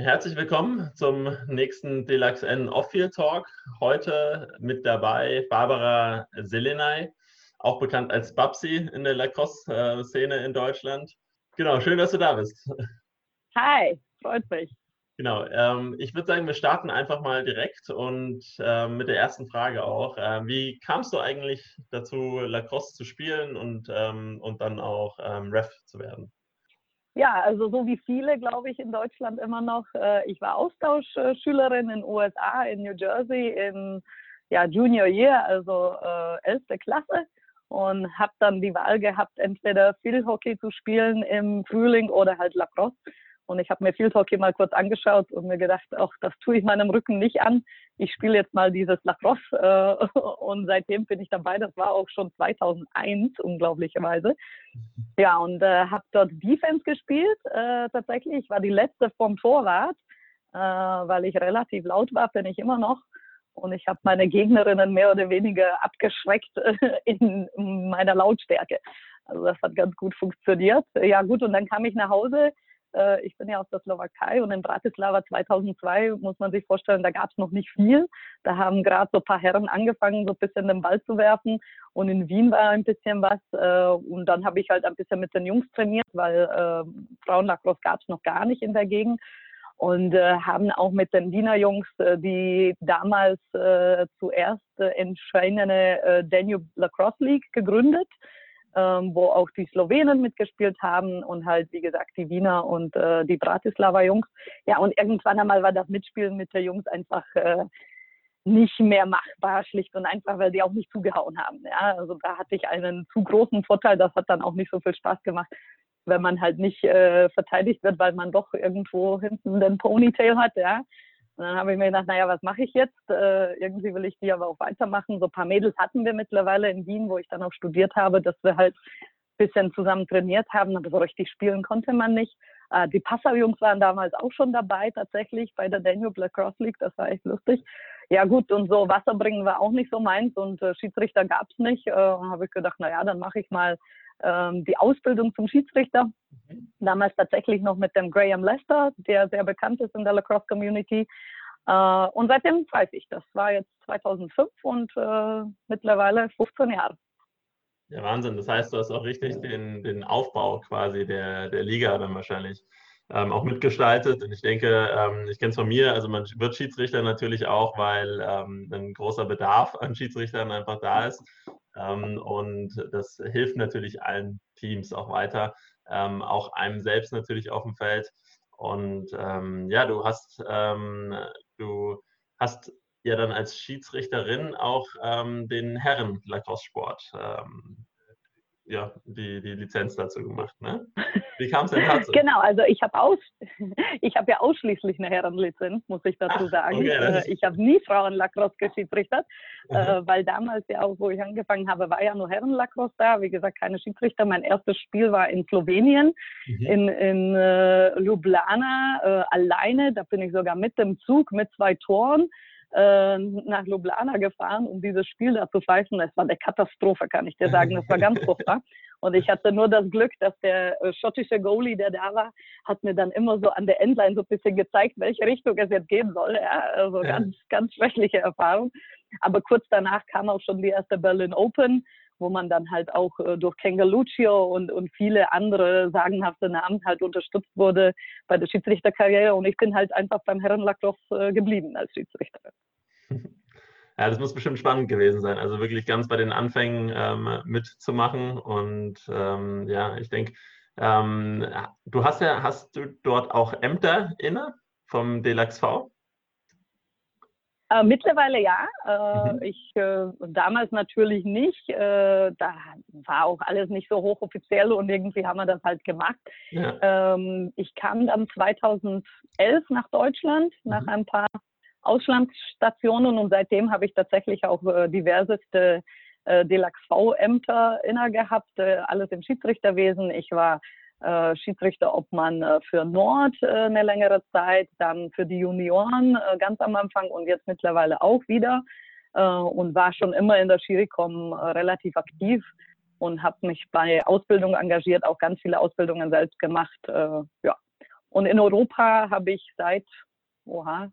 Herzlich willkommen zum nächsten Deluxe N Off-Field Talk. Heute mit dabei Barbara Selenay, auch bekannt als Babsi in der Lacrosse-Szene in Deutschland. Genau, schön, dass du da bist. Hi, freut mich. Genau, ähm, ich würde sagen, wir starten einfach mal direkt und äh, mit der ersten Frage auch. Äh, wie kamst du eigentlich dazu, Lacrosse zu spielen und, ähm, und dann auch ähm, Ref zu werden? Ja, also so wie viele, glaube ich, in Deutschland immer noch. Äh, ich war Austauschschülerin in USA, in New Jersey, in ja, Junior Year, also äh, 11. Klasse und habe dann die Wahl gehabt, entweder Field Hockey zu spielen im Frühling oder halt Lacrosse. Und ich habe mir Field Hockey mal kurz angeschaut und mir gedacht, ach, das tue ich meinem Rücken nicht an. Ich spiele jetzt mal dieses Lacrosse äh, und seitdem bin ich dabei. Das war auch schon 2001, unglaublicherweise. Ja, und äh, habe dort Defense gespielt. Äh, tatsächlich, ich war die letzte vom Torwart, äh, weil ich relativ laut war, bin ich immer noch. Und ich habe meine Gegnerinnen mehr oder weniger abgeschreckt in meiner Lautstärke. Also das hat ganz gut funktioniert. Ja gut, und dann kam ich nach Hause äh, ich bin ja aus der Slowakei und in Bratislava 2002 muss man sich vorstellen, da gab es noch nicht viel. Da haben gerade so ein paar Herren angefangen, so ein bisschen den Ball zu werfen. Und in Wien war ein bisschen was. Äh, und dann habe ich halt ein bisschen mit den Jungs trainiert, weil äh, Frauenlacrosse gab es noch gar nicht in der Gegend. Und äh, haben auch mit den Wiener Jungs äh, die damals äh, zuerst äh, entscheidende äh, Danube Lacrosse League gegründet ähm, wo auch die Slowenen mitgespielt haben und halt, wie gesagt, die Wiener und äh, die Bratislava Jungs. Ja, und irgendwann einmal war das Mitspielen mit der Jungs einfach äh, nicht mehr machbar, schlicht und einfach, weil die auch nicht zugehauen haben. Ja, also da hatte ich einen zu großen Vorteil, das hat dann auch nicht so viel Spaß gemacht, wenn man halt nicht äh, verteidigt wird, weil man doch irgendwo hinten den Ponytail hat, ja. Und dann habe ich mir gedacht, naja, was mache ich jetzt? Äh, irgendwie will ich die aber auch weitermachen. So ein paar Mädels hatten wir mittlerweile in Wien, wo ich dann auch studiert habe, dass wir halt ein bisschen zusammen trainiert haben, aber so richtig spielen konnte man nicht. Äh, die Passau-Jungs waren damals auch schon dabei, tatsächlich bei der Daniel Black Cross League, das war echt lustig. Ja gut, und so Wasser bringen war auch nicht so meins und äh, Schiedsrichter gab es nicht. Äh, habe ich gedacht, naja, dann mache ich mal ähm, die Ausbildung zum Schiedsrichter. Mhm. Damals tatsächlich noch mit dem Graham Lester, der sehr bekannt ist in der Lacrosse Community. Äh, und seitdem weiß ich, das war jetzt 2005 und äh, mittlerweile 15 Jahre. Ja, Wahnsinn. Das heißt, du hast auch richtig den, den Aufbau quasi der, der Liga dann wahrscheinlich ähm, auch mitgestaltet. Und ich denke, ähm, ich kenne es von mir, also man wird Schiedsrichter natürlich auch, weil ähm, ein großer Bedarf an Schiedsrichtern einfach da ist. Ähm, und das hilft natürlich allen Teams auch weiter, ähm, auch einem selbst natürlich auf dem Feld. Und ähm, ja, du hast, du hast ja dann als Schiedsrichterin auch den Herren-Lacrosse-Sport ja, die, die Lizenz dazu gemacht. Ne? Wie kam es denn dazu? genau, also ich habe aus, ich ja ausschließlich eine Herrenlizenz, muss ich dazu Ach, sagen. Okay, äh, ich habe nie Frauenlacrosse geschiedsrichtert, äh, weil damals ja auch, wo ich angefangen habe, war ja nur Herrenlacrosse da. Wie gesagt, keine Schiedsrichter. Mein erstes Spiel war in Slowenien, mhm. in, in äh, Ljubljana, äh, alleine. Da bin ich sogar mit dem Zug mit zwei Toren äh, nach Ljubljana gefahren, um dieses Spiel da zu pfeifen. Es war eine Katastrophe, kann ich dir sagen. Das war ganz furchtbar. Und ich hatte nur das Glück, dass der äh, schottische Goalie, der da war, hat mir dann immer so an der Endline so ein bisschen gezeigt, welche Richtung es jetzt gehen soll. Ja, also ja. ganz, ganz schwächliche Erfahrung. Aber kurz danach kam auch schon die erste Berlin Open wo man dann halt auch äh, durch Kengaluccio und, und viele andere sagenhafte Namen halt unterstützt wurde bei der Schiedsrichterkarriere. Und ich bin halt einfach beim Herrenlacrosse äh, geblieben als Schiedsrichterin. Ja, das muss bestimmt spannend gewesen sein. Also wirklich ganz bei den Anfängen ähm, mitzumachen. Und ähm, ja, ich denke, ähm, du hast ja, hast du dort auch Ämter inne vom DLXV? Äh, mittlerweile ja. Äh, mhm. Ich äh, damals natürlich nicht. Äh, da war auch alles nicht so hochoffiziell und irgendwie haben wir das halt gemacht. Ja. Ähm, ich kam dann 2011 nach Deutschland mhm. nach ein paar Auslandsstationen und seitdem habe ich tatsächlich auch äh, diverseste äh, DLAX-V-Ämter inne gehabt, alles im Schiedsrichterwesen. Ich war äh, Schiedsrichterobmann äh, für Nord äh, eine längere Zeit, dann für die Junioren äh, ganz am Anfang und jetzt mittlerweile auch wieder äh, und war schon immer in der Schiricom relativ aktiv und habe mich bei Ausbildung engagiert, auch ganz viele Ausbildungen selbst gemacht. ja. Und in Europa habe ich seit, oha,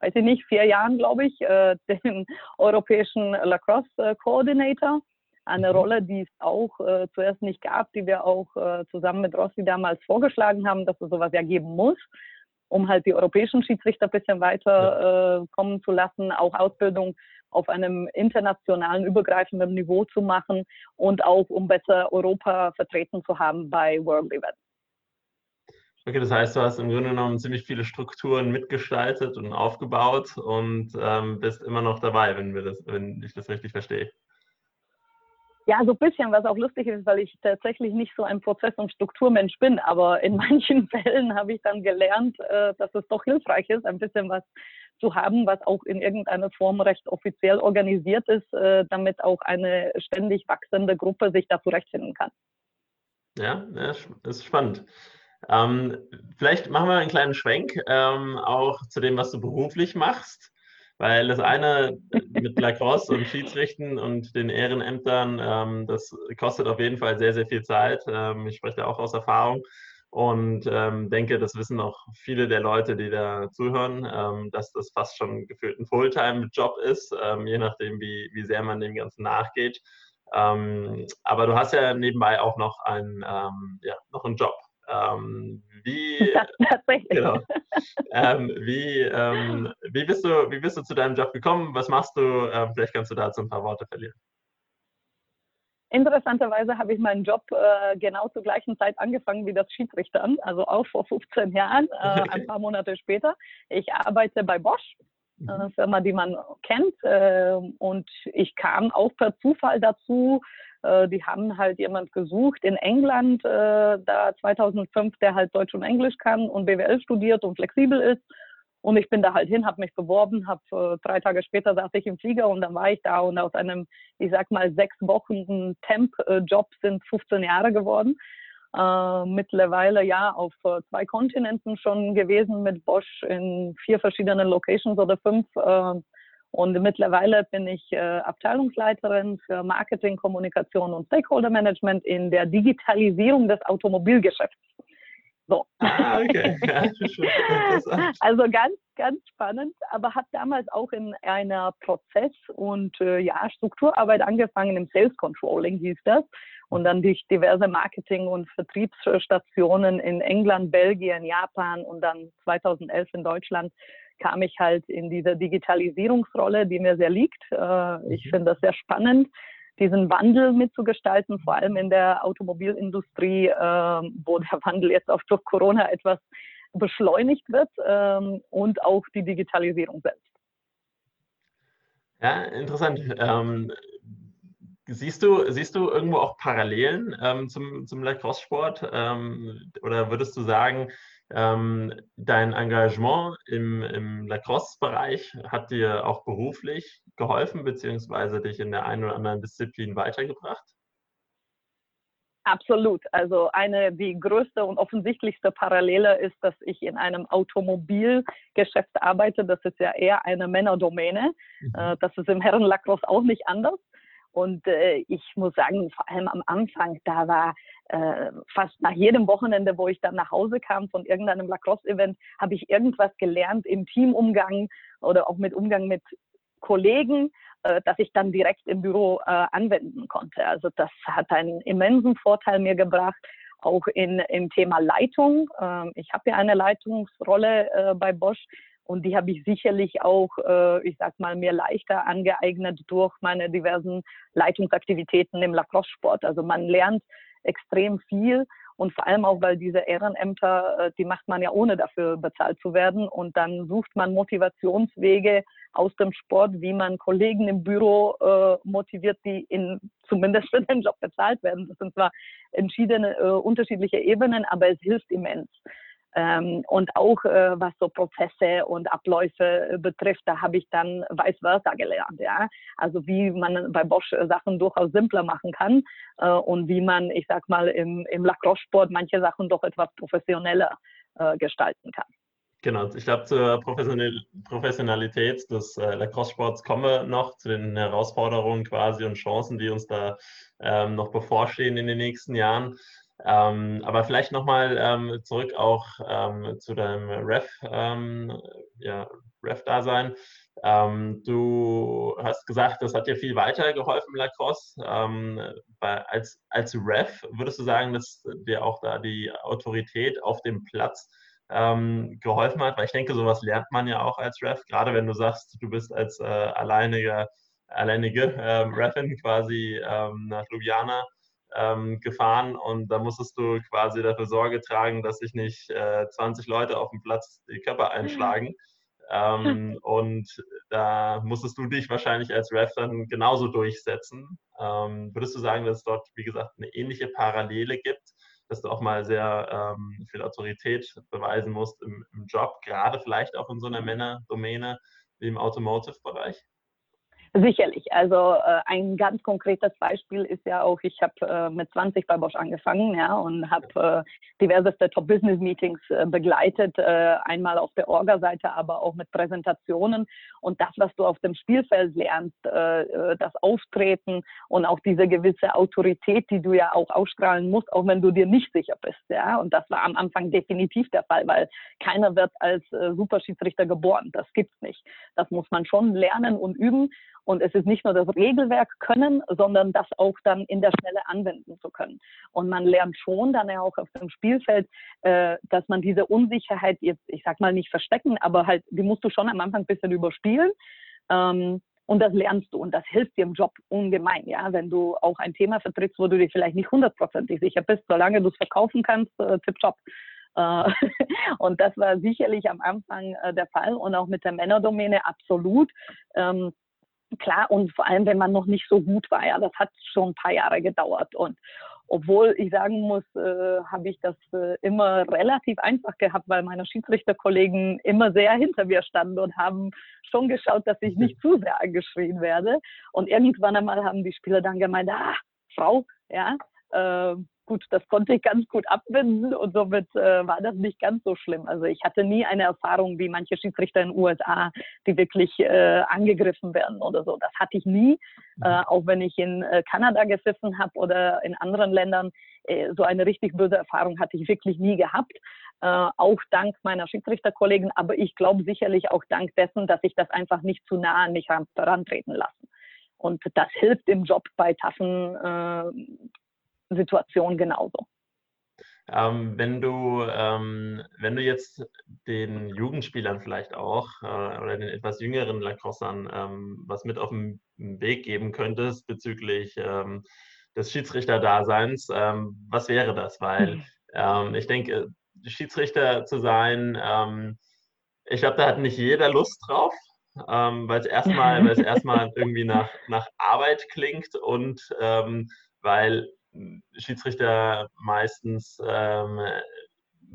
weiß ich nicht, vier Jahren, glaube ich, den europäischen Lacrosse Coordinator. Eine mhm. Rolle, die es auch äh, zuerst nicht gab, die wir auch äh, zusammen mit Rossi damals vorgeschlagen haben, dass es sowas ja geben muss, um halt die europäischen Schiedsrichter ein bisschen weiter äh, kommen zu lassen, auch Ausbildung auf einem internationalen, übergreifenden Niveau zu machen und auch um besser Europa vertreten zu haben bei World Events. Okay, das heißt, du hast im Grunde genommen ziemlich viele Strukturen mitgestaltet und aufgebaut und ähm, bist immer noch dabei, wenn, das, wenn ich das richtig verstehe. Ja, so ein bisschen, was auch lustig ist, weil ich tatsächlich nicht so ein Prozess- und Strukturmensch bin. Aber in manchen Fällen habe ich dann gelernt, äh, dass es doch hilfreich ist, ein bisschen was zu haben, was auch in irgendeiner Form recht offiziell organisiert ist, äh, damit auch eine ständig wachsende Gruppe sich da zurechtfinden kann. Ja, das ist spannend. Ähm, vielleicht machen wir einen kleinen Schwenk ähm, auch zu dem, was du beruflich machst, weil das eine mit Lacrosse und Schiedsrichten und den Ehrenämtern, ähm, das kostet auf jeden Fall sehr, sehr viel Zeit. Ähm, ich spreche da auch aus Erfahrung und ähm, denke, das wissen auch viele der Leute, die da zuhören, ähm, dass das fast schon gefühlt ein Fulltime-Job ist, je nachdem, wie, wie sehr man dem Ganzen nachgeht. aber du hast ja nebenbei auch noch einen, ja, noch einen Job. Ähm, wie, Tatsächlich. Genau. Ähm, wie, ähm, wie, bist du, wie bist du zu deinem Job gekommen? Was machst du? Ähm, vielleicht kannst du dazu ein paar Worte verlieren. Interessanterweise habe ich meinen Job äh, genau zur gleichen Zeit angefangen wie das Schiedsrichtern, also auch vor 15 Jahren, äh, ein paar Monate später. Ich arbeite bei Bosch, mhm. eine Firma, die man kennt, äh, und ich kam auch per Zufall dazu, äh, die haben halt jemand gesucht in England, äh, da 2005, der halt Deutsch und Englisch kann und BWL studiert und flexibel ist. Und ich bin da halt hin, habe mich beworben, habe äh, drei Tage später saß ich im Flieger und dann war ich da und aus einem, ich sag mal, sechs Wochen Temp-Job sind 15 Jahre geworden. Äh, mittlerweile ja auf äh, zwei Kontinenten schon gewesen mit Bosch in vier verschiedenen Locations oder fünf. Äh, und mittlerweile bin ich äh, Abteilungsleiterin für Marketing, Kommunikation und Stakeholder Management in der Digitalisierung des Automobilgeschäfts. So. Ah, okay. also ganz, ganz spannend, aber hat damals auch in einer Prozess- und äh, ja, Strukturarbeit angefangen, im Sales Controlling hieß das. Und dann durch diverse Marketing- und Vertriebsstationen in England, Belgien, Japan und dann 2011 in Deutschland kam ich halt in diese Digitalisierungsrolle, die mir sehr liegt. Äh, ich mhm. finde das sehr spannend, diesen Wandel mitzugestalten, vor allem in der Automobilindustrie, ähm, wo der Wandel jetzt auch durch Corona etwas beschleunigt wird ähm, und auch die Digitalisierung selbst. Ja, interessant. Ähm, siehst, du, siehst du irgendwo auch Parallelen ähm, zum, zum Lacrosse-Sport? Ähm, oder würdest du sagen, ähm, dein Engagement im, im Lacrosse-Bereich hat dir auch beruflich geholfen, beziehungsweise dich in der einen oder anderen Disziplin weitergebracht? Absolut. Also eine, die größte und offensichtlichste Parallele ist, dass ich in einem Automobilgeschäft arbeite. Das ist ja eher eine Männerdomäne. Mhm. Äh, das ist im Herrenlacrosse auch nicht anders. Und äh, ich muss sagen, vor allem am Anfang, da war äh, fast nach jedem Wochenende, wo ich dann nach Hause kam von irgendeinem Lacrosse-Event, habe ich irgendwas gelernt im Teamumgang oder auch mit Umgang mit Kollegen, äh, dass ich dann direkt im Büro äh, anwenden konnte. Also das hat einen immensen Vorteil mir gebracht, auch in, im Thema Leitung. Ähm, ich habe ja eine Leitungsrolle äh, bei Bosch und die habe ich sicherlich auch, äh, ich sag mal, mir leichter angeeignet durch meine diversen Leitungsaktivitäten im Lacrosse-Sport. Also man lernt extrem viel und vor allem auch, weil diese Ehrenämter, äh, die macht man ja ohne dafür bezahlt zu werden und dann sucht man Motivationswege aus dem Sport, wie man Kollegen im Büro äh, motiviert, die in, zumindest für den Job bezahlt werden. Das sind zwar entschiedene äh, unterschiedliche Ebenen, aber es hilft immens. Ähm, und auch äh, was so Prozesse und Abläufe äh, betrifft, da habe ich dann vice versa gelernt. Ja? Also wie man bei Bosch äh, Sachen durchaus simpler machen kann äh, und wie man, ich sag mal, im, im Lacrosse-Sport manche Sachen doch etwas professioneller äh, gestalten kann. Genau, ich glaube, zur Professionalität des äh, Lacrosse-Sports kommen wir noch, zu den Herausforderungen quasi und Chancen, die uns da ähm, noch bevorstehen in den nächsten Jahren. Ähm, aber vielleicht nochmal ähm, zurück auch ähm, zu deinem Ref, ähm, ja, Ref-Dasein. Ähm, du hast gesagt, das hat dir viel weitergeholfen, Lacrosse. Ähm, als, als Ref würdest du sagen, dass dir auch da die Autorität auf dem Platz geholfen hat? Weil ich denke, sowas lernt man ja auch als Ref, gerade wenn du sagst, du bist als äh, alleiniger, alleinige ähm, Refin quasi nach Ljubljana ähm, gefahren und da musstest du quasi dafür Sorge tragen, dass sich nicht äh, 20 Leute auf dem Platz die Körper einschlagen. Ähm, und da musstest du dich wahrscheinlich als Ref dann genauso durchsetzen. Ähm, würdest du sagen, dass es dort, wie gesagt, eine ähnliche Parallele gibt, dass du auch mal sehr ähm, viel Autorität beweisen musst im, im Job, gerade vielleicht auch in so einer Männerdomäne wie im Automotive-Bereich? Sicherlich. Also äh, ein ganz konkretes Beispiel ist ja auch, ich habe äh, mit 20 bei Bosch angefangen ja, und habe äh, diverseste Top-Business-Meetings äh, begleitet, äh, einmal auf der Orga-Seite, aber auch mit Präsentationen. Und das, was du auf dem Spielfeld lernst, äh, das Auftreten und auch diese gewisse Autorität, die du ja auch ausstrahlen musst, auch wenn du dir nicht sicher bist. Ja? Und das war am Anfang definitiv der Fall, weil keiner wird als Superschiedsrichter geboren. Das gibt's nicht. Das muss man schon lernen und üben. Und es ist nicht nur das Regelwerk können, sondern das auch dann in der Schnelle anwenden zu können. Und man lernt schon dann ja auch auf dem Spielfeld, äh, dass man diese Unsicherheit jetzt, ich sag mal nicht verstecken, aber halt, die musst du schon am Anfang ein bisschen überspielen. Ähm, und das lernst du und das hilft dir im Job ungemein, ja, wenn du auch ein Thema vertrittst, wo du dir vielleicht nicht hundertprozentig sicher bist, solange du es verkaufen kannst, äh, tipptopp. Äh, und das war sicherlich am Anfang äh, der Fall und auch mit der Männerdomäne absolut. Ähm, klar, und vor allem, wenn man noch nicht so gut war, ja, das hat schon ein paar Jahre gedauert. Und obwohl ich sagen muss, äh, habe ich das äh, immer relativ einfach gehabt, weil meine Schiedsrichterkollegen immer sehr hinter mir standen und haben schon geschaut, dass ich nicht zu sehr angeschrien werde. Und irgendwann einmal haben die Spieler dann gemeint, ah, Frau, ja, äh, gut, das konnte ich ganz gut abwenden und somit äh, war das nicht ganz so schlimm. Also ich hatte nie eine Erfahrung wie manche Schiedsrichter in den USA, die wirklich äh, angegriffen werden oder so. Das hatte ich nie, mhm. äh, auch wenn ich in äh, Kanada gepfiffen habe oder in anderen Ländern. Äh, so eine richtig böse Erfahrung hatte ich wirklich nie gehabt. Äh, auch dank meiner Schiedsrichterkollegen, aber ich glaube sicherlich auch dank dessen, dass ich das einfach nicht zu nah an mich herantreten lassen. Und das hilft im Job bei taffen Situation genauso. Ähm, wenn du, ähm, wenn du jetzt den Jugendspielern vielleicht auch äh, oder den etwas jüngeren Lacrossern ähm, was mit auf den Weg geben könntest bezüglich ähm, des Schiedsrichterdaseins, ähm, was wäre das? Weil mhm. ich denke, Schiedsrichter zu sein, ähm, ich glaube, da hat nicht jeder Lust drauf, weil es erstmal, weil es erstmal irgendwie nach, nach Arbeit klingt und weil Schiedsrichter meistens ähm,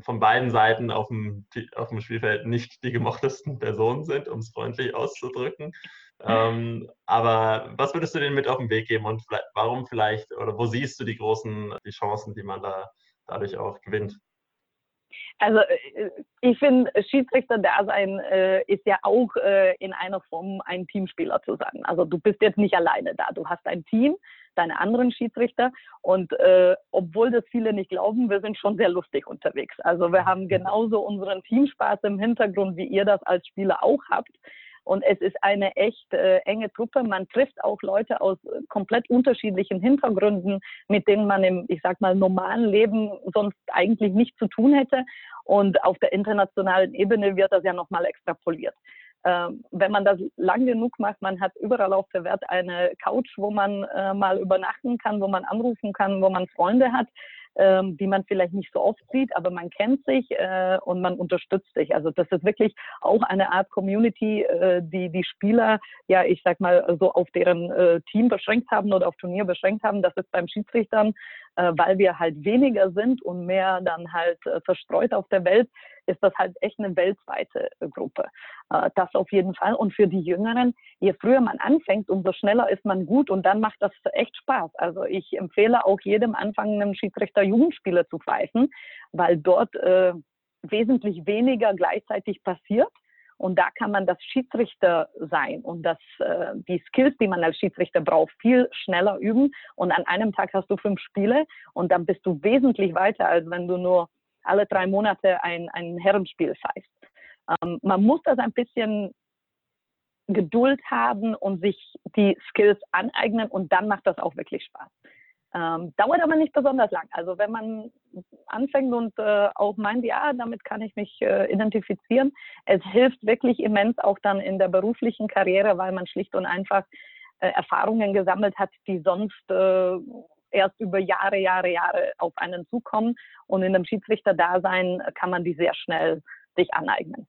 von beiden Seiten auf dem, auf dem Spielfeld nicht die gemochtesten Personen sind, um es freundlich auszudrücken. Ähm, aber was würdest du denen mit auf den Weg geben und warum vielleicht oder wo siehst du die großen die Chancen, die man da dadurch auch gewinnt? Also äh, ich finde, Schiedsrichter-Dasein äh, ist ja auch äh, in einer Form ein Teamspieler zu sein. Also du bist jetzt nicht alleine da. Du hast ein Team, deine anderen Schiedsrichter. Und äh, obwohl das viele nicht glauben, wir sind schon sehr lustig unterwegs. Also wir haben genauso unseren Teamspaß im Hintergrund, wie ihr das als Spieler auch habt. Und es ist eine echt äh, enge Truppe. Man trifft auch Leute aus äh, komplett unterschiedlichen Hintergründen, mit denen man im, ich sag mal, normalen Leben sonst eigentlich nichts zu tun hätte. Und auf der internationalen Ebene wird das ja nochmal extrapoliert. Ähm, wenn man das lang genug macht, man hat überall auf der Welt eine Couch, wo man äh, mal übernachten kann, wo man anrufen kann, wo man Freunde hat ähm, die man vielleicht nicht so oft sieht, aber man kennt sich äh, und man unterstützt sich. Also das ist wirklich auch eine Art Community, äh, die die Spieler, ja, ich sag mal, so auf deren äh, Team beschränkt haben oder auf Turnier beschränkt haben. Das ist beim Schiedsrichtern, äh, weil wir halt weniger sind und mehr dann halt äh, verstreut auf der Welt, ist das halt echt eine weltweite äh, Gruppe. Äh, das auf jeden Fall. Und für die Jüngeren, je früher man anfängt, umso schneller ist man gut und dann macht das echt Spaß. Also ich empfehle auch jedem anfangenden Schiedsrichter Jugendspiele zu pfeifen, weil dort äh, wesentlich weniger gleichzeitig passiert Und da kann man das Schiedsrichter sein und das, äh, die Skills, die man als Schiedsrichter braucht, viel schneller üben. Und an einem Tag hast du fünf Spiele und dann bist du wesentlich weiter, als wenn du nur alle drei Monate ein, ein Herrenspiel pfeifst. Ähm, man muss das ein bisschen Geduld haben und sich die Skills aneignen und dann macht das auch wirklich Spaß. Ähm, dauert aber nicht besonders lang. Also wenn man anfängt und äh, auch meint, ja, damit kann ich mich äh, identifizieren, es hilft wirklich immens auch dann in der beruflichen Karriere, weil man schlicht und einfach äh, Erfahrungen gesammelt hat, die sonst äh, erst über Jahre, Jahre, Jahre auf einen zukommen. Und in dem Schiedsrichterdasein kann man die sehr schnell sich aneignen.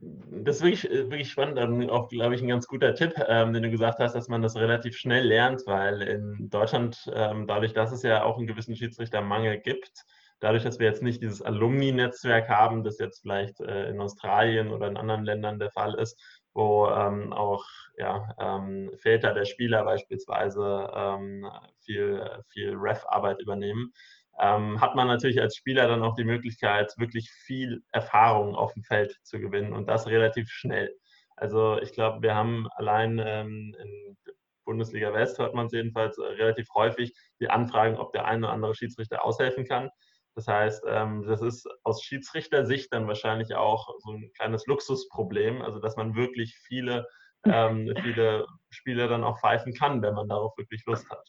Das ist wirklich, äh, wirklich spannend und auch, glaube ich, ein ganz guter Tipp, ähm, den du gesagt hast, dass man das relativ schnell lernt, weil in Deutschland, ähm, dadurch, dass es ja auch einen gewissen Schiedsrichtermangel gibt, dadurch, dass wir jetzt nicht dieses Alumni-Netzwerk haben, das jetzt vielleicht äh, in Australien oder in anderen Ländern der Fall ist, wo ähm, auch ja, ähm, Väter der Spieler beispielsweise ähm, viel, viel Ref-Arbeit übernehmen, ähm, hat man natürlich als Spieler dann auch die Möglichkeit, wirklich viel Erfahrung auf dem Feld zu gewinnen und das relativ schnell. Also ich glaube, wir haben allein ähm, in Bundesliga West, hört man es jedenfalls, äh, relativ häufig die Anfragen, ob der eine oder andere Schiedsrichter aushelfen kann. Das heißt, ähm, das ist aus Schiedsrichtersicht dann wahrscheinlich auch so ein kleines Luxusproblem, also dass man wirklich viele, ähm, viele Spiele dann auch pfeifen kann, wenn man darauf wirklich Lust hat.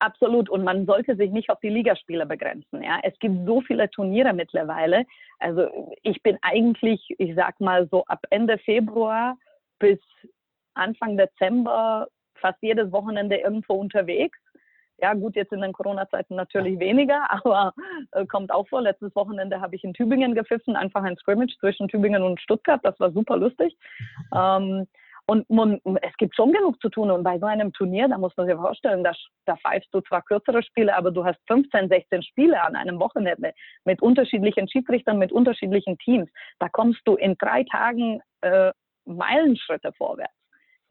Absolut. Und man sollte sich nicht auf die Ligaspiele begrenzen. Ja, es gibt so viele Turniere mittlerweile. Also ich bin eigentlich, ich sag mal so ab Ende Februar bis Anfang Dezember fast jedes Wochenende irgendwo unterwegs. Ja, gut, jetzt in den Corona-Zeiten natürlich weniger, aber äh, kommt auch vor. Letztes Wochenende habe ich in Tübingen gepfiffen, einfach ein Scrimmage zwischen Tübingen und Stuttgart. Das war super lustig. Ähm, und man, es gibt schon genug zu tun. Und bei so einem Turnier, da muss man sich vorstellen, da, da pfeifst du zwar kürzere Spiele, aber du hast 15, 16 Spiele an einem Wochenende mit unterschiedlichen Schiedsrichtern, mit unterschiedlichen Teams. Da kommst du in drei Tagen äh, Meilenschritte vorwärts.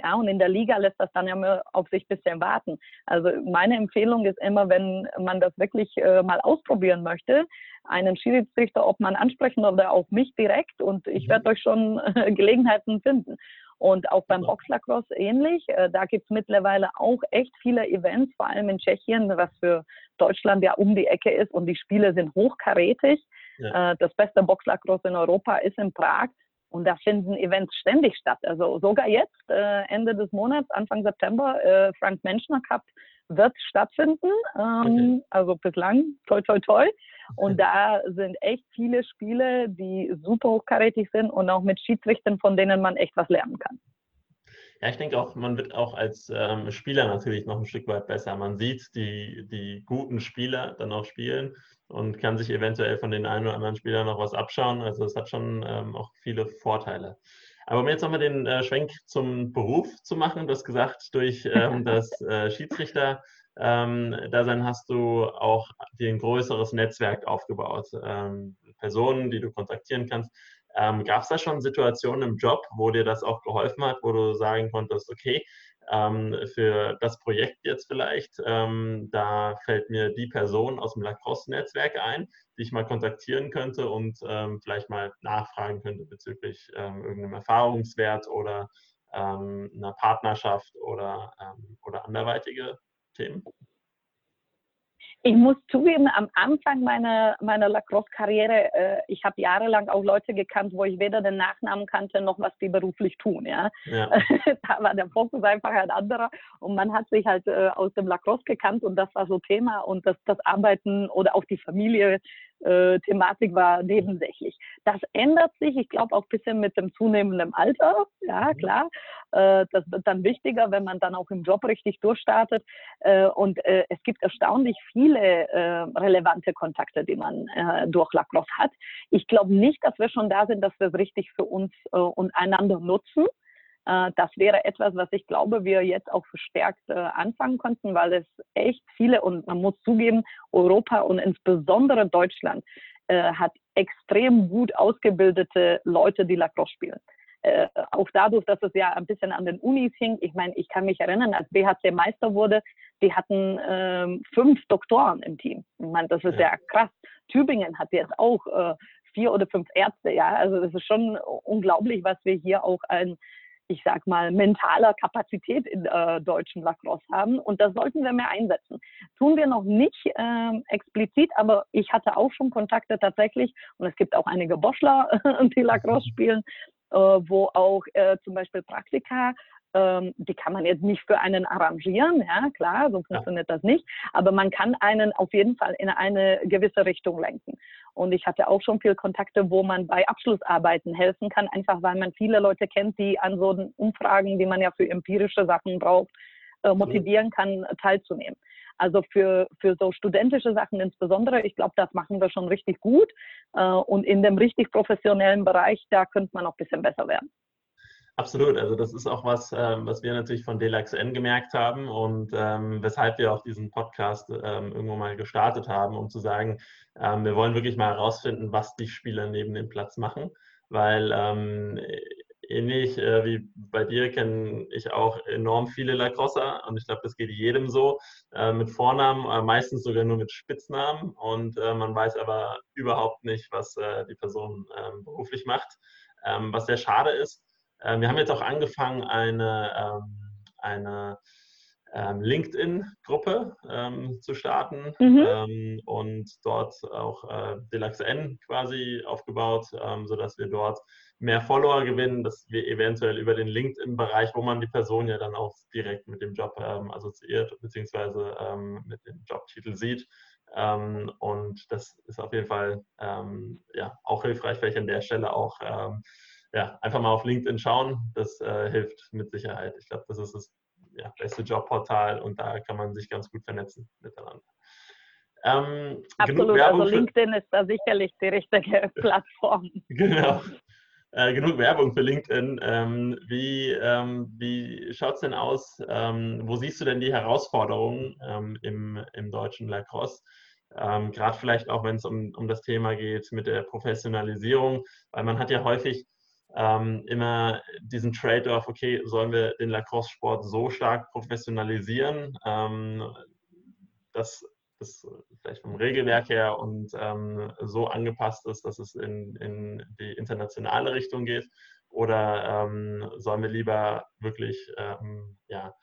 Ja, und in der Liga lässt das dann ja immer auf sich ein bisschen warten. Also meine Empfehlung ist immer, wenn man das wirklich äh, mal ausprobieren möchte, einen Schiedsrichter, ob man ansprechen oder auch mich direkt und ich mhm. werde euch schon äh, Gelegenheiten finden. Und auch beim Boxlacrosse ähnlich. Äh, da gibt es mittlerweile auch echt viele Events, vor allem in Tschechien, was für Deutschland ja um die Ecke ist. Und die Spiele sind hochkarätig. Ja. Äh, das beste Boxlacrosse in Europa ist in Prag. Und da finden Events ständig statt. Also sogar jetzt, äh, Ende des Monats, Anfang September, Frank Menschner Cup wird stattfinden. Ähm, okay. Also bislang, toi, toi, toi. Und da sind echt viele Spiele, die super hochkarätig sind und auch mit Schiedsrichtern, von denen man echt was lernen kann. Ja, ich denke auch, man wird auch als ähm, Spieler natürlich noch ein Stück weit besser. Man sieht die, die guten Spieler dann auch spielen und kann sich eventuell von den einen oder anderen Spielern noch was abschauen. Also es hat schon ähm, auch viele Vorteile. Aber um jetzt nochmal den äh, Schwenk zum Beruf zu machen, du hast gesagt, durch ähm, das äh, Schiedsrichter ähm, Dasein hast du auch dir ein größeres Netzwerk aufgebaut. Ähm, Personen, die du kontaktieren kannst. Ähm, Gab es da schon Situationen im Job, wo dir das auch geholfen hat, wo du sagen konntest, okay, ähm, für das Projekt jetzt vielleicht, ähm, da fällt mir die Person aus dem Lacrosse-Netzwerk ein, die ich mal kontaktieren könnte und ähm, vielleicht mal nachfragen könnte bezüglich irgendeinem Erfahrungswert oder einer Partnerschaft oder, oder anderweitige Themen? Ich muss zugeben, am Anfang meiner, meiner Lacrosse-Karriere, äh, ich habe jahrelang auch Leute gekannt, wo ich weder den Nachnamen kannte, noch was die beruflich tun. Ja? ja. da war der Fokus einfach ein anderer und man hat sich halt äh, aus dem Lacrosse gekannt und das war so Thema und das, das Arbeiten oder auch die Familie äh, Thematik war nebensächlich. Das ändert sich, ich glaube, auch ein bisschen mit dem zunehmenden Alter. Ja, mhm. klar. Äh, das wird dann wichtiger, wenn man dann auch im Job richtig durchstartet. Äh, und äh, es gibt erstaunlich viele äh, relevante Kontakte, die man äh, durch Lacrosse hat. Ich glaube nicht, dass wir schon da sind, dass wir es richtig für uns und einander nutzen. Äh, das wäre etwas, was ich glaube, wir jetzt auch verstärkt äh, anfangen konnten, weil es echt viele und man muss zugeben, Europa und insbesondere Deutschland äh, hat extrem gut ausgebildete Leute, die Lacrosse spielen. Äh, auch dadurch, dass es ja ein bisschen an den Unis hing. Ich meine, ich kann mich erinnern, als BHC Meister wurde, die hatten ähm, fünf Doktoren im Team. Ich meine, das ist ja, ja krass. Tübingen hat jetzt auch äh, vier oder fünf Ärzte, ja. Also das ist schon unglaublich, was wir hier auch an, ich sag mal, mentaler Kapazität in äh, deutschen Lacrosse haben. Und das sollten wir mehr einsetzen. Tun wir noch nicht äh, explizit, aber ich hatte auch schon Kontakte tatsächlich. Und es gibt auch einige Boschler, die Lacrosse spielen, äh, wo auch äh, zum Beispiel Praktika ähm, die kann man jetzt nicht für einen arrangieren, ja klar, so funktioniert ja. das nicht, aber man kann einen auf jeden Fall in eine gewisse Richtung lenken. Und ich hatte auch schon viel Kontakte, wo man bei Abschlussarbeiten helfen kann, einfach weil man viele Leute kennt, die an so Umfragen, die man ja für empirische Sachen braucht, äh, motivieren kann, teilzunehmen. Also für, für so studentische Sachen insbesondere, ich glaube, das machen wir schon richtig gut. Äh, und in dem richtig professionellen Bereich, da könnte man noch ein bisschen besser werden. Absolut, also das ist auch was, ähm, was wir natürlich von DLXN gemerkt haben und ähm, weshalb wir auch diesen Podcast ähm, irgendwo mal gestartet haben, um zu sagen, ähm, wir wollen wirklich mal herausfinden, was die Spieler neben dem Platz machen, weil ähm, ähnlich äh, wie bei dir kenne ich auch enorm viele Lacrosser und ich glaube, das geht jedem so, äh, mit Vornamen, äh, meistens sogar nur mit Spitznamen und äh, man weiß aber überhaupt nicht, was äh, die Person ähm, beruflich macht, was sehr schade ist. Ähm, wir haben jetzt auch angefangen, eine, ähm, eine ähm, LinkedIn-Gruppe zu starten mhm. und dort auch äh, Deluxe N quasi aufgebaut, sodass wir dort mehr Follower gewinnen, dass wir eventuell über den LinkedIn-Bereich, wo man die Person ja dann auch direkt mit dem Job assoziiert, beziehungsweise mit dem Jobtitel sieht, ähm, und das ist auf jeden Fall ähm, ja, auch hilfreich, vielleicht an der Stelle auch ähm, ja, einfach mal auf LinkedIn schauen. Das äh, hilft mit Sicherheit. Ich glaube, das ist das ja, beste Jobportal und da kann man sich ganz gut vernetzen miteinander. Ähm, Absolut, also LinkedIn ist da sicherlich die richtige Plattform. genau. Äh, genug Werbung für LinkedIn. Ähm, wie ähm, wie schaut es denn aus? Ähm, wo siehst du denn die Herausforderungen ähm, im, im deutschen Lacrosse? Ähm, Gerade vielleicht auch, wenn es um, um das Thema geht mit der Professionalisierung, weil man hat ja häufig ähm, immer diesen Trade-off, okay, sollen wir den Lacrosse-Sport so stark professionalisieren, ähm, dass das vielleicht vom Regelwerk her und ähm, so angepasst ist, dass es in, in die internationale Richtung geht? Oder ähm, sollen wir lieber wirklich ähm, ja,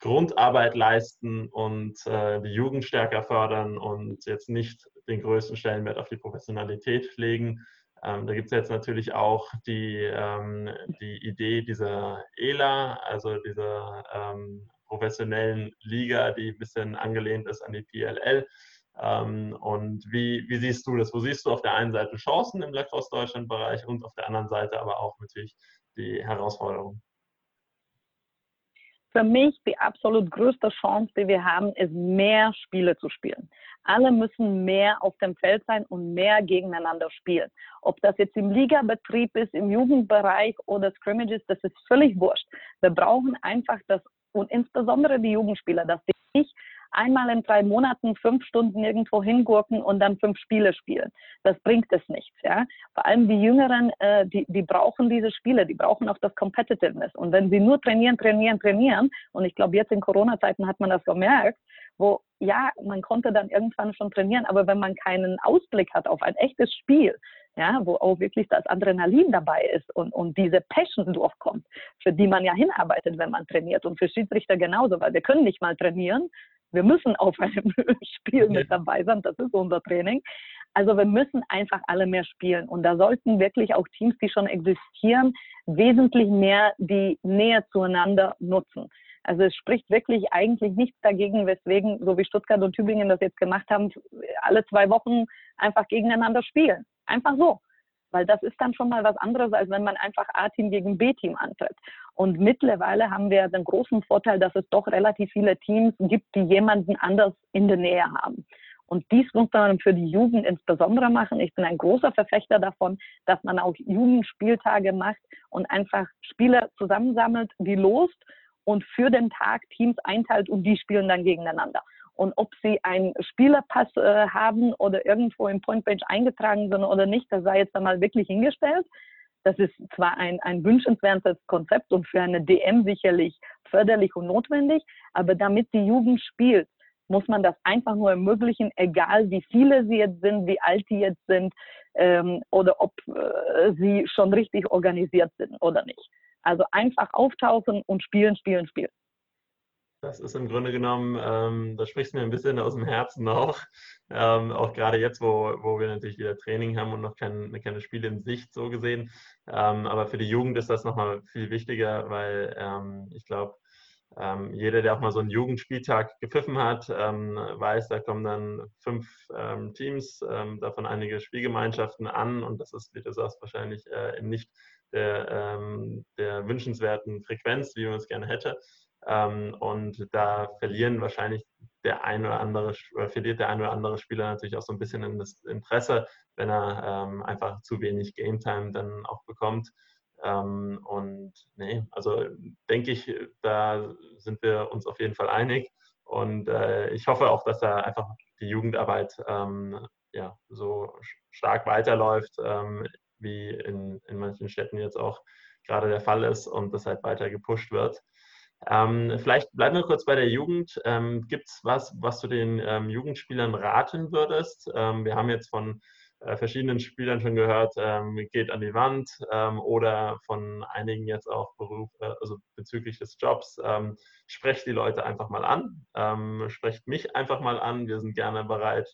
Grundarbeit leisten und äh, die Jugend stärker fördern und jetzt nicht den größten Stellenwert auf die Professionalität legen? Ähm, da gibt es jetzt natürlich auch die, ähm, die Idee dieser ELA, also dieser ähm, professionellen Liga, die ein bisschen angelehnt ist an die PLL. Ähm, und wie, wie siehst du das? Wo siehst du auf der einen Seite Chancen im Lacrosse Deutschland-Bereich und auf der anderen Seite aber auch natürlich die Herausforderungen? Für mich die absolut größte Chance, die wir haben, ist mehr Spiele zu spielen. Alle müssen mehr auf dem Feld sein und mehr gegeneinander spielen. Ob das jetzt im Ligabetrieb ist, im Jugendbereich oder Scrimmages, das ist völlig wurscht. Wir brauchen einfach das und insbesondere die Jugendspieler, dass die nicht einmal in drei Monaten fünf Stunden irgendwo hingurken und dann fünf Spiele spielen. Das bringt es nichts. Ja? Vor allem die Jüngeren, äh, die, die brauchen diese Spiele, die brauchen auch das Competitiveness. Und wenn sie nur trainieren, trainieren, trainieren, und ich glaube, jetzt in Corona-Zeiten hat man das gemerkt, wo ja, man konnte dann irgendwann schon trainieren, aber wenn man keinen Ausblick hat auf ein echtes Spiel, ja, wo auch wirklich das Adrenalin dabei ist und, und diese Passion durchkommt, für die man ja hinarbeitet, wenn man trainiert und für Schiedsrichter genauso, weil wir können nicht mal trainieren, wir müssen auf einem Spiel mit dabei sein, das ist unser Training. Also wir müssen einfach alle mehr spielen und da sollten wirklich auch Teams, die schon existieren, wesentlich mehr die Nähe zueinander nutzen. Also es spricht wirklich eigentlich nichts dagegen, weswegen, so wie Stuttgart und Tübingen das jetzt gemacht haben, alle zwei Wochen einfach gegeneinander spielen. Einfach so. Weil das ist dann schon mal was anderes, als wenn man einfach A-Team gegen B-Team antritt. Und mittlerweile haben wir den großen Vorteil, dass es doch relativ viele Teams gibt, die jemanden anders in der Nähe haben. Und dies muss man für die Jugend insbesondere machen. Ich bin ein großer Verfechter davon, dass man auch Jugendspieltage macht und einfach Spieler zusammensammelt, die lost und für den Tag Teams einteilt und die spielen dann gegeneinander. Und ob sie einen Spielerpass äh, haben oder irgendwo im Point Bench eingetragen sind oder nicht, das sei jetzt einmal wirklich hingestellt. Das ist zwar ein, ein wünschenswertes Konzept und für eine DM sicherlich förderlich und notwendig, aber damit die Jugend spielt, muss man das einfach nur ermöglichen, egal wie viele sie jetzt sind, wie alt die jetzt sind ähm, oder ob äh, sie schon richtig organisiert sind oder nicht. Also einfach auftauchen und spielen, spielen, spielen. Das ist im Grunde genommen, ähm, das spricht mir ein bisschen aus dem Herzen auch. Ähm, auch gerade jetzt, wo, wo wir natürlich wieder Training haben und noch kein, keine Spiele in Sicht so gesehen. Ähm, aber für die Jugend ist das nochmal viel wichtiger, weil ähm, ich glaube, ähm, jeder, der auch mal so einen Jugendspieltag gepfiffen hat, ähm, weiß, da kommen dann fünf Teams, davon einige Spielgemeinschaften an und das ist, wie du sagst, wahrscheinlich äh, nicht der, der wünschenswerten Frequenz, wie man es gerne hätte. Ähm, und da verlieren wahrscheinlich der ein oder andere, oder verliert der ein oder andere Spieler natürlich auch so ein bisschen in das Interesse, wenn er einfach zu wenig Game Time dann auch bekommt. Ähm, und nee, also denke ich, da sind wir uns auf jeden Fall einig. Und äh, ich hoffe auch, dass da einfach die Jugendarbeit ähm, ja, so stark weiterläuft, ähm, wie in, in manchen Städten jetzt auch gerade der Fall ist und das halt weiter gepusht wird. Ähm, vielleicht bleiben wir kurz bei der Jugend. Ähm, Gibt es was, was du den ähm, Jugendspielern raten würdest? Ähm, wir haben jetzt von äh, verschiedenen Spielern schon gehört, ähm, geht an die Wand ähm, oder von einigen jetzt auch Beruf, äh, also bezüglich des Jobs, sprecht die Leute einfach mal an, sprecht mich einfach mal an. Wir sind gerne bereit,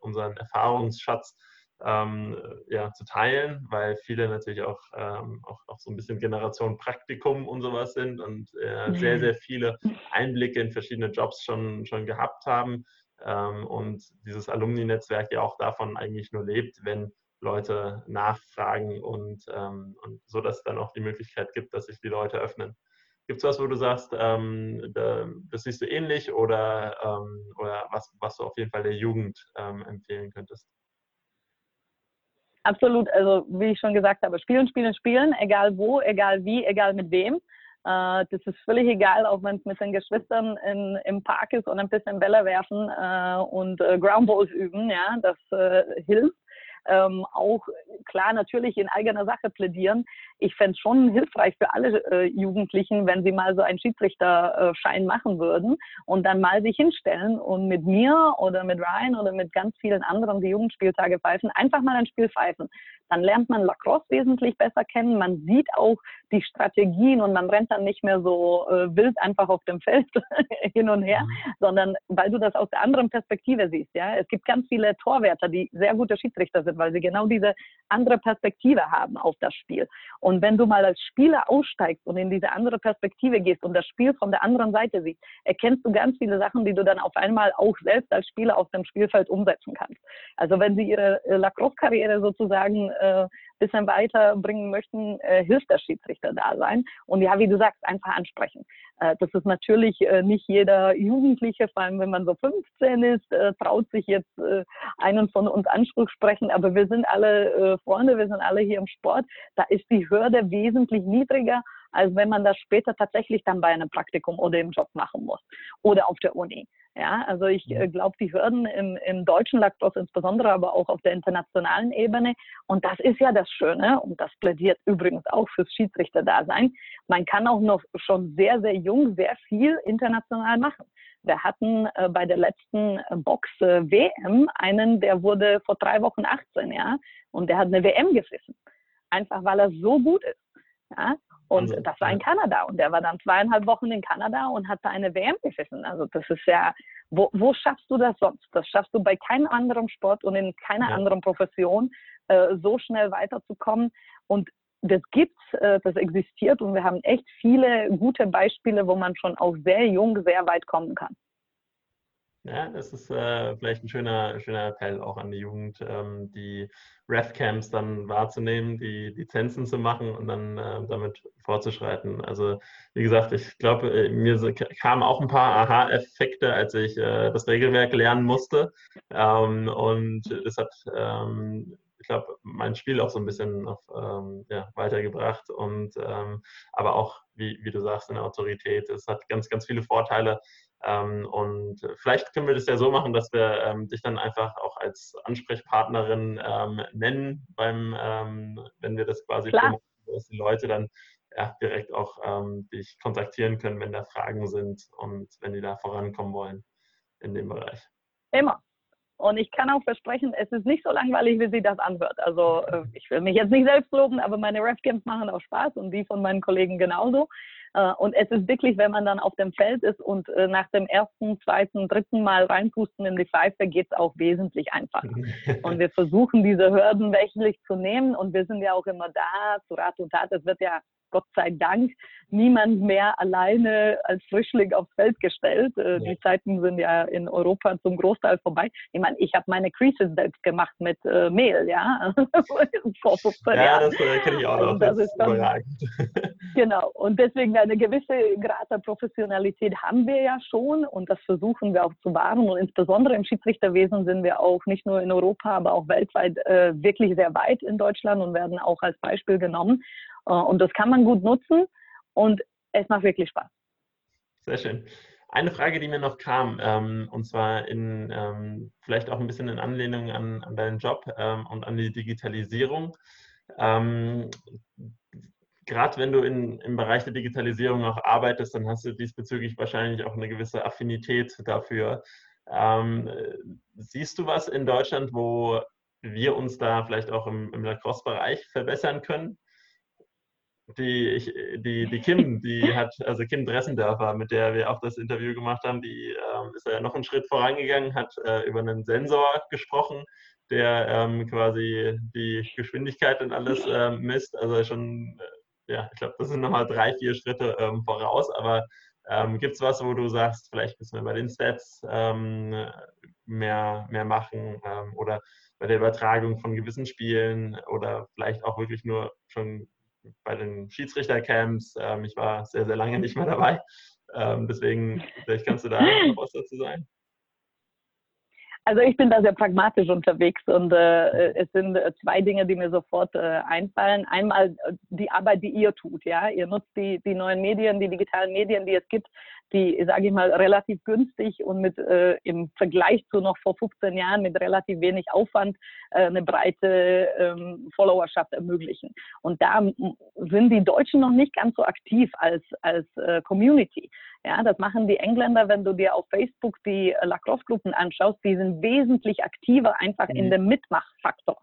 unseren Erfahrungsschatz ähm, ja, zu teilen, weil viele natürlich auch, auch, auch, so ein bisschen Generation Praktikum und sowas sind und äh, sehr, sehr viele Einblicke in verschiedene Jobs schon, schon gehabt haben ähm, und dieses Alumni-Netzwerk ja auch davon eigentlich nur lebt, wenn Leute nachfragen und, ähm, und so, dass es dann auch die Möglichkeit gibt, dass sich die Leute öffnen. Gibt es was, wo du sagst, ähm, das siehst du ähnlich oder, ähm, oder was, was du auf jeden Fall der Jugend ähm, empfehlen könntest? Absolut, also wie ich schon gesagt habe, spielen, spielen, spielen, egal wo, egal wie, egal mit wem. Äh, das ist völlig egal, ob man mit den Geschwistern in, im Park ist und ein bisschen Bälle werfen äh, und äh, Groundballs üben. Ja, das äh, hilft ähm, auch klar natürlich in eigener Sache plädieren. Ich fände es schon hilfreich für alle äh, Jugendlichen, wenn sie mal so einen Schiedsrichterschein machen würden und dann mal sich hinstellen und mit mir oder mit Ryan oder mit ganz vielen anderen, die Jugendspieltage pfeifen, einfach mal ein Spiel pfeifen. Dann lernt man Lacrosse wesentlich besser kennen. Man sieht auch die Strategien und man rennt dann nicht mehr so äh, wild einfach auf dem Feld hin und her, mhm. sondern weil du das aus der anderen Perspektive siehst. Ja, es gibt ganz viele Torwärter, die sehr gute Schiedsrichter sind sind, weil sie genau diese andere Perspektive haben auf das Spiel. Und wenn du mal als Spieler aussteigst und in diese andere Perspektive gehst und das Spiel von der anderen Seite siehst, erkennst du ganz viele Sachen, die du dann auf einmal auch selbst als Spieler auf dem Spielfeld umsetzen kannst. Also wenn sie ihre äh, Lacrosse-Karriere sozusagen äh, bisschen weiterbringen möchten, äh, hilft das Schiedsrichter da sein. Und ja, wie du sagst, einfach ansprechen. Äh, das ist natürlich äh, nicht jeder Jugendliche, vor allem wenn man so 15 ist, äh, traut sich jetzt äh, einen von uns Anspruch sprechen. Aber wir sind alle Freunde, wir sind alle hier im Sport. Da ist die Hürde wesentlich niedriger als wenn man das später tatsächlich dann bei einem Praktikum oder im Job machen muss oder auf der Uni. Ja, also ich äh, glaube, die Hürden im, im deutschen Lacrosse insbesondere, aber auch auf der internationalen Ebene. Und das ist ja das Schöne und das plädiert übrigens auch fürs Schiedsrichterdasein. Man kann auch noch schon sehr, sehr jung sehr viel international machen. Wir hatten äh, bei der letzten äh, Box-WM äh, einen, der wurde vor drei Wochen 18, ja, und der hat eine WM gepfiffen. Einfach weil er so gut ist. Ja? Und also, das war in Kanada. Und der war dann zweieinhalb Wochen in Kanada und hat da eine WM gepfiffen. Also das ist ja, wo, wo schaffst du das sonst? Das schaffst du bei keinem anderen Sport und in keiner ja. anderen Profession, äh, so schnell weiterzukommen. Und das gibt's, äh, das existiert und wir haben echt viele gute Beispiele, wo man schon auch sehr jung sehr weit kommen kann. Ja, das ist äh, vielleicht ein schöner, schöner Appell auch an die Jugend, ähm, die RefCamps dann wahrzunehmen, die Lizenzen zu machen und dann äh, damit vorzuschreiten. Also wie gesagt, ich glaube, äh, mir kamen auch ein paar Aha-Effekte, als ich äh, das Regelwerk lernen musste. Ähm, und das hat, ähm, ich glaube, mein Spiel auch so ein bisschen auf, ähm, ja, weitergebracht. Und ähm, aber auch, wie, wie du sagst, eine Autorität. Es hat ganz, ganz viele Vorteile und vielleicht können wir das ja so machen, dass wir ähm, dich dann einfach auch als Ansprechpartnerin ähm, nennen, beim, ähm, wenn wir das quasi promoten, dass die Leute dann ja, direkt auch ähm, dich kontaktieren können, wenn da Fragen sind und wenn die da vorankommen wollen. in dem Bereich. Immer. Und ich kann auch versprechen, es ist nicht so langweilig, wie sie das anhört. Also äh, ich will mich jetzt nicht selbst loben, aber meine Ref-Games machen auch Spaß und die von meinen Kollegen genauso. Äh, und es ist wirklich, wenn man dann auf dem Feld ist und äh, nach dem ersten, zweiten, dritten Mal reinpusten in die Pfeife, geht es auch wesentlich einfacher. und wir versuchen, diese Hürden wöchentlich zu nehmen und wir sind ja auch immer da, zu Rat und Tat. Es wird ja Gott sei Dank niemand mehr alleine als Frischling aufs Feld gestellt. Äh, ja. Die Zeiten sind ja in Europa zum Großteil vorbei. Ich meine, ich habe meine Creases selbst gemacht mit äh, Mehl, ja, vor 15 ja, Jahren. Ja, das äh, kenne ich auch noch. Also das, das ist dann, genau. Und deswegen eine gewisse Grad der Professionalität haben wir ja schon und das versuchen wir auch zu wahren. Und insbesondere im Schiedsrichterwesen sind wir auch nicht nur in Europa, aber auch weltweit äh, wirklich sehr weit in Deutschland und werden auch als Beispiel genommen. Äh, und das kann man gut nutzen und es macht wirklich Spaß. Sehr schön. Eine Frage, die mir noch kam, ähm, und zwar in ähm, vielleicht auch ein bisschen in Anlehnung an, an deinen Job ähm, und an die Digitalisierung. Gerade wenn du in, im Bereich der Digitalisierung auch arbeitest, dann hast du diesbezüglich wahrscheinlich auch eine gewisse Affinität dafür. Ähm, siehst du was in Deutschland, wo wir uns da vielleicht auch im, im Lacrosse-Bereich verbessern können? die, ich, die, die Kim, die hat, also Kim Dressendörfer, mit der wir auch das Interview gemacht haben, die ähm, ist ja noch einen Schritt vorangegangen, hat äh, über einen Sensor gesprochen, der ähm, quasi die Geschwindigkeit und alles ähm, misst. Also schon, äh, ja, ich glaube, das sind nochmal drei, vier Schritte ähm, voraus, aber ähm, gibt es was, wo du sagst, vielleicht müssen wir bei den Stats ähm, mehr, mehr machen oder bei der Übertragung von gewissen Spielen oder vielleicht auch wirklich nur schon bei den Schiedsrichtercamps. Ähm, ich war sehr, sehr lange nicht mehr dabei. Ähm, deswegen, vielleicht kannst du da was dazu sagen. Also ich bin da sehr pragmatisch unterwegs und äh, es sind äh, zwei Dinge, die mir sofort äh, einfallen. Einmal äh, die Arbeit, die ihr tut. Ja, ihr nutzt die, die neuen Medien, die digitalen Medien, die es gibt, die, sage ich mal, relativ günstig und mit äh, im Vergleich zu noch vor 15 Jahren mit relativ wenig Aufwand äh, eine breite ähm, Followerschaft ermöglichen. Und da sind die Deutschen noch nicht ganz so aktiv als als äh, Community. Ja, das machen die Engländer, wenn du dir auf Facebook die äh, Lacrosse-Gruppen anschaust, die sind wesentlich aktiver einfach mhm. in dem Mitmachfaktor.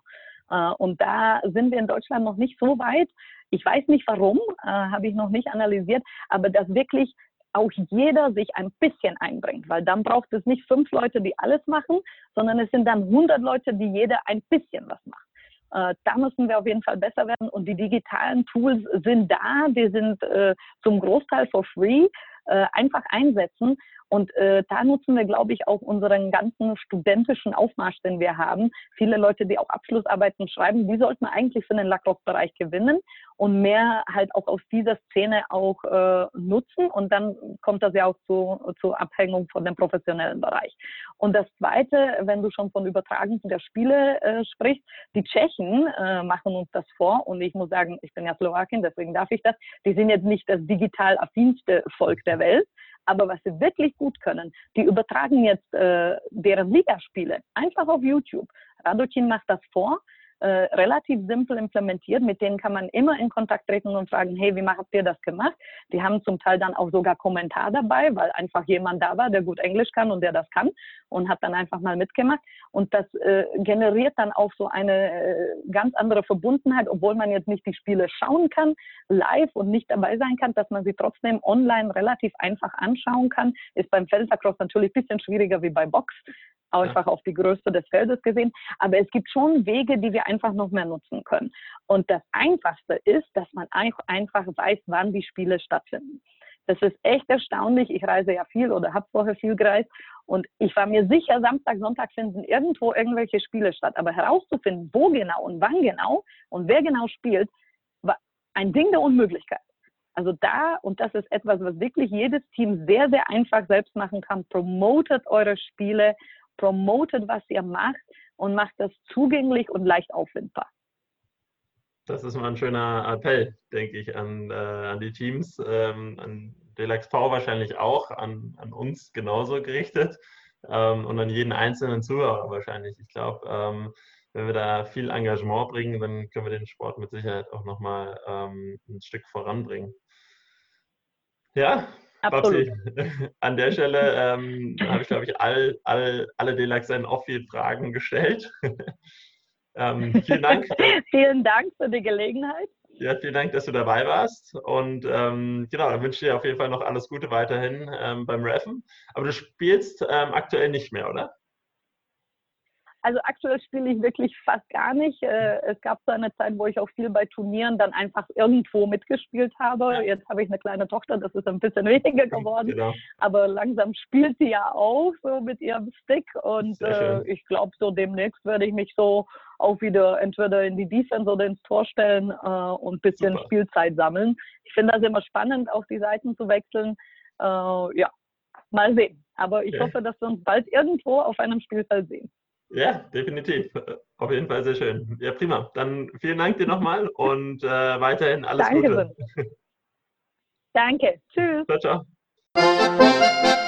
Äh, und da sind wir in Deutschland noch nicht so weit. Ich weiß nicht warum, äh, habe ich noch nicht analysiert, aber dass wirklich auch jeder sich ein bisschen einbringt, weil dann braucht es nicht fünf Leute, die alles machen, sondern es sind dann 100 Leute, die jeder ein bisschen was macht. Äh, da müssen wir auf jeden Fall besser werden und die digitalen Tools sind da, die sind äh, zum Großteil for free, äh, einfach einsetzen und äh, da nutzen wir, glaube ich, auch unseren ganzen studentischen Aufmarsch, den wir haben. Viele Leute, die auch Abschlussarbeiten schreiben, die sollten wir eigentlich für den Lacrosse-Bereich gewinnen und mehr halt auch aus dieser Szene auch äh, nutzen. Und dann kommt das ja auch zu, zur Abhängung von dem professionellen Bereich. Und das Zweite, wenn du schon von Übertragen der Spiele äh, sprichst, die Tschechen äh, machen uns das vor. Und ich muss sagen, ich bin ja Slowakin, deswegen darf ich das. Die sind jetzt nicht das digital affinste Volk der Welt, aber was sie wirklich gut können, die übertragen jetzt äh, deren Ligaspiele einfach auf YouTube. Radokin macht das vor äh, relativ simpel implementiert. Mit denen kann man immer in Kontakt treten und fragen, hey, wie habt ihr das gemacht? Die haben zum Teil dann auch sogar Kommentar dabei, weil einfach jemand da war, der gut Englisch kann und der das kann und hat dann einfach mal mitgemacht. Und das äh, generiert dann auch so eine äh, ganz andere Verbundenheit, obwohl man jetzt nicht die Spiele schauen kann, live und nicht dabei sein kann, dass man sie trotzdem online relativ einfach anschauen kann. Ist beim Feldlacrosse natürlich ein bisschen schwieriger wie bei Box, einfach ja. auf die Größe des Feldes gesehen. Aber es gibt schon Wege, die wir einfach noch mehr nutzen können. Und das Einfachste ist, dass man einfach weiß, wann die Spiele stattfinden. Das ist echt erstaunlich. Ich reise ja viel oder habe vorher viel gereist. Und ich war mir sicher, Samstag, Sonntag finden irgendwo irgendwelche Spiele statt. Aber herauszufinden, wo genau und wann genau und wer genau spielt, war ein Ding der Unmöglichkeit. Also da, und das ist etwas, was wirklich jedes Team sehr, sehr einfach selbst machen kann, promotet eure Spiele, promotet, was ihr macht und macht das zugänglich und leicht auffindbar. Das ist mal ein schöner Appell, denke ich, an, äh, an die Teams, ähm, an DLXV wahrscheinlich auch, an, an uns genauso gerichtet ähm, und an jeden einzelnen Zuhörer wahrscheinlich. Ich glaube, ähm, wenn wir da viel Engagement bringen, dann können wir den Sport mit Sicherheit auch nochmal ähm, ein Stück voranbringen. Ja, Absolut. Babsi, an der Stelle ähm, habe ich, glaube ich, all, all, alle Delaxen Off-Field-Fragen gestellt. ähm, vielen Dank. vielen Dank für die Gelegenheit. Ja, vielen Dank, dass du dabei warst. Und ähm, genau, dann wünsche ich dir auf jeden Fall noch alles Gute weiterhin ähm, beim Reffen. Aber du spielst ähm, aktuell nicht mehr, oder? Also aktuell spiele ich wirklich fast gar nicht. Äh, es gab so eine Zeit, wo ich auch viel bei Turnieren dann einfach irgendwo mitgespielt habe. Jetzt habe ich eine kleine Tochter, das ist ein bisschen weniger geworden. Genau. Aber langsam spielt sie ja auch so mit ihrem Stick. Und äh, ich glaube, so demnächst werde ich mich so auch wieder entweder in die Defense oder ins Tor stellen äh, und ein bisschen Super. Spielzeit sammeln. Ich finde das immer spannend, auch die Seiten zu wechseln. Äh, ja, mal sehen. Aber ich okay. hoffe, dass wir uns bald irgendwo auf einem Spielfeld sehen. Ja, definitiv. Auf jeden Fall sehr schön. Ja, prima. Dann vielen Dank dir nochmal und äh, weiterhin alles Danke Gute. Danke. Tschüss. Ciao, ciao.